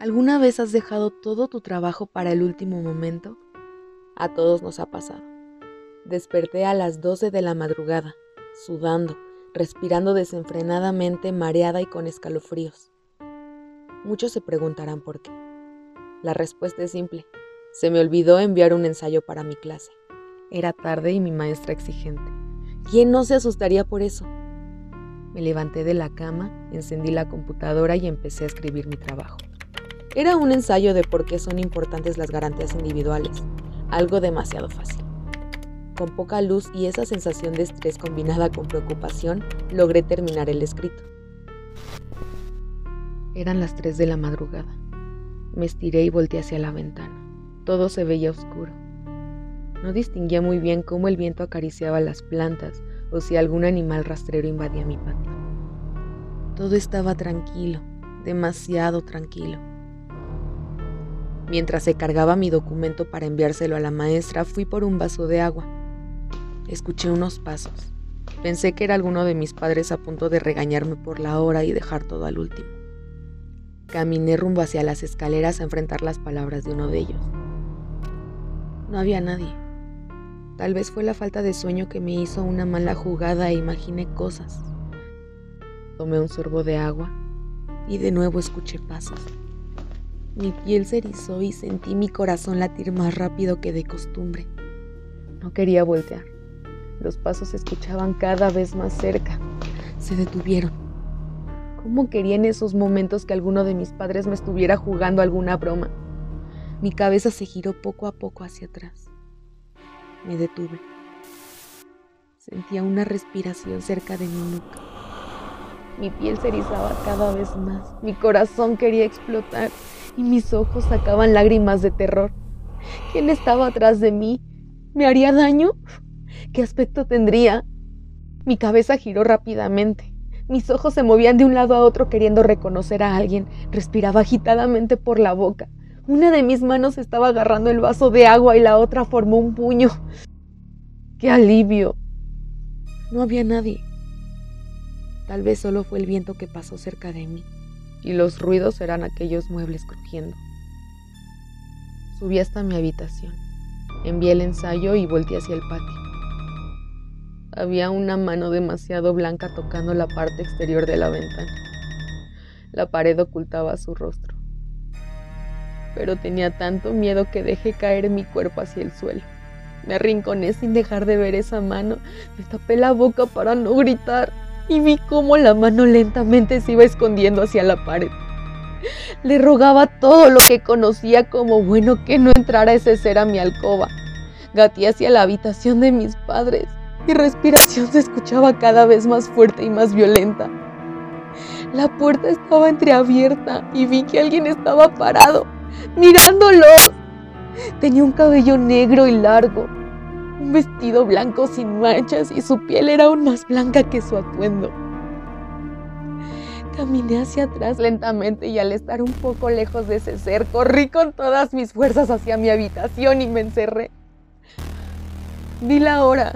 ¿Alguna vez has dejado todo tu trabajo para el último momento? A todos nos ha pasado. Desperté a las 12 de la madrugada, sudando, respirando desenfrenadamente, mareada y con escalofríos. Muchos se preguntarán por qué. La respuesta es simple. Se me olvidó enviar un ensayo para mi clase. Era tarde y mi maestra exigente. ¿Quién no se asustaría por eso? Me levanté de la cama, encendí la computadora y empecé a escribir mi trabajo. Era un ensayo de por qué son importantes las garantías individuales, algo demasiado fácil. Con poca luz y esa sensación de estrés combinada con preocupación, logré terminar el escrito. Eran las 3 de la madrugada. Me estiré y volteé hacia la ventana. Todo se veía oscuro. No distinguía muy bien cómo el viento acariciaba las plantas o si algún animal rastrero invadía mi patio. Todo estaba tranquilo, demasiado tranquilo. Mientras se cargaba mi documento para enviárselo a la maestra, fui por un vaso de agua. Escuché unos pasos. Pensé que era alguno de mis padres a punto de regañarme por la hora y dejar todo al último. Caminé rumbo hacia las escaleras a enfrentar las palabras de uno de ellos. No había nadie. Tal vez fue la falta de sueño que me hizo una mala jugada e imaginé cosas. Tomé un sorbo de agua y de nuevo escuché pasos. Mi piel se erizó y sentí mi corazón latir más rápido que de costumbre. No quería voltear. Los pasos se escuchaban cada vez más cerca. Se detuvieron. ¿Cómo quería en esos momentos que alguno de mis padres me estuviera jugando alguna broma? Mi cabeza se giró poco a poco hacia atrás. Me detuve. Sentía una respiración cerca de mi nuca. Mi piel se erizaba cada vez más. Mi corazón quería explotar y mis ojos sacaban lágrimas de terror. ¿Quién estaba atrás de mí? ¿Me haría daño? ¿Qué aspecto tendría? Mi cabeza giró rápidamente. Mis ojos se movían de un lado a otro queriendo reconocer a alguien. Respiraba agitadamente por la boca. Una de mis manos estaba agarrando el vaso de agua y la otra formó un puño. ¡Qué alivio! No había nadie. Tal vez solo fue el viento que pasó cerca de mí y los ruidos eran aquellos muebles crujiendo. Subí hasta mi habitación, envié el ensayo y volteé hacia el patio. Había una mano demasiado blanca tocando la parte exterior de la ventana. La pared ocultaba su rostro. Pero tenía tanto miedo que dejé caer mi cuerpo hacia el suelo. Me arrinconé sin dejar de ver esa mano. Me tapé la boca para no gritar y vi cómo la mano lentamente se iba escondiendo hacia la pared. Le rogaba todo lo que conocía como bueno que no entrara ese ser a mi alcoba. Gateé hacia la habitación de mis padres. Mi respiración se escuchaba cada vez más fuerte y más violenta. La puerta estaba entreabierta y vi que alguien estaba parado, mirándolos. Tenía un cabello negro y largo, un vestido blanco sin manchas y su piel era aún más blanca que su atuendo. Caminé hacia atrás lentamente y al estar un poco lejos de ese ser, corrí con todas mis fuerzas hacia mi habitación y me encerré. Vi la hora.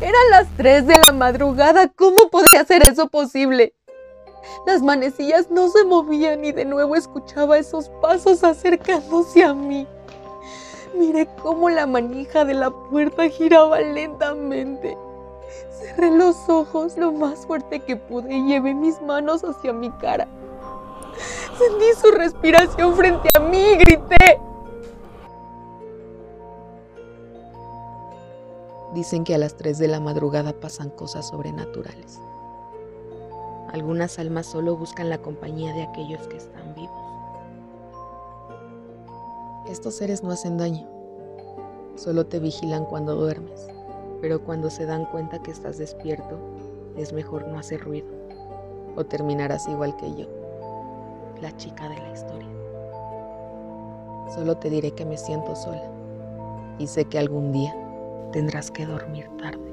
Eran las 3 de la madrugada. ¿Cómo podía ser eso posible? Las manecillas no se movían y de nuevo escuchaba esos pasos acercándose a mí. Miré cómo la manija de la puerta giraba lentamente. Cerré los ojos lo más fuerte que pude y llevé mis manos hacia mi cara. Sentí su respiración frente a mí y grité. Dicen que a las 3 de la madrugada pasan cosas sobrenaturales. Algunas almas solo buscan la compañía de aquellos que están vivos. Estos seres no hacen daño, solo te vigilan cuando duermes, pero cuando se dan cuenta que estás despierto, es mejor no hacer ruido o terminarás igual que yo, la chica de la historia. Solo te diré que me siento sola y sé que algún día tendrás que dormir tarde.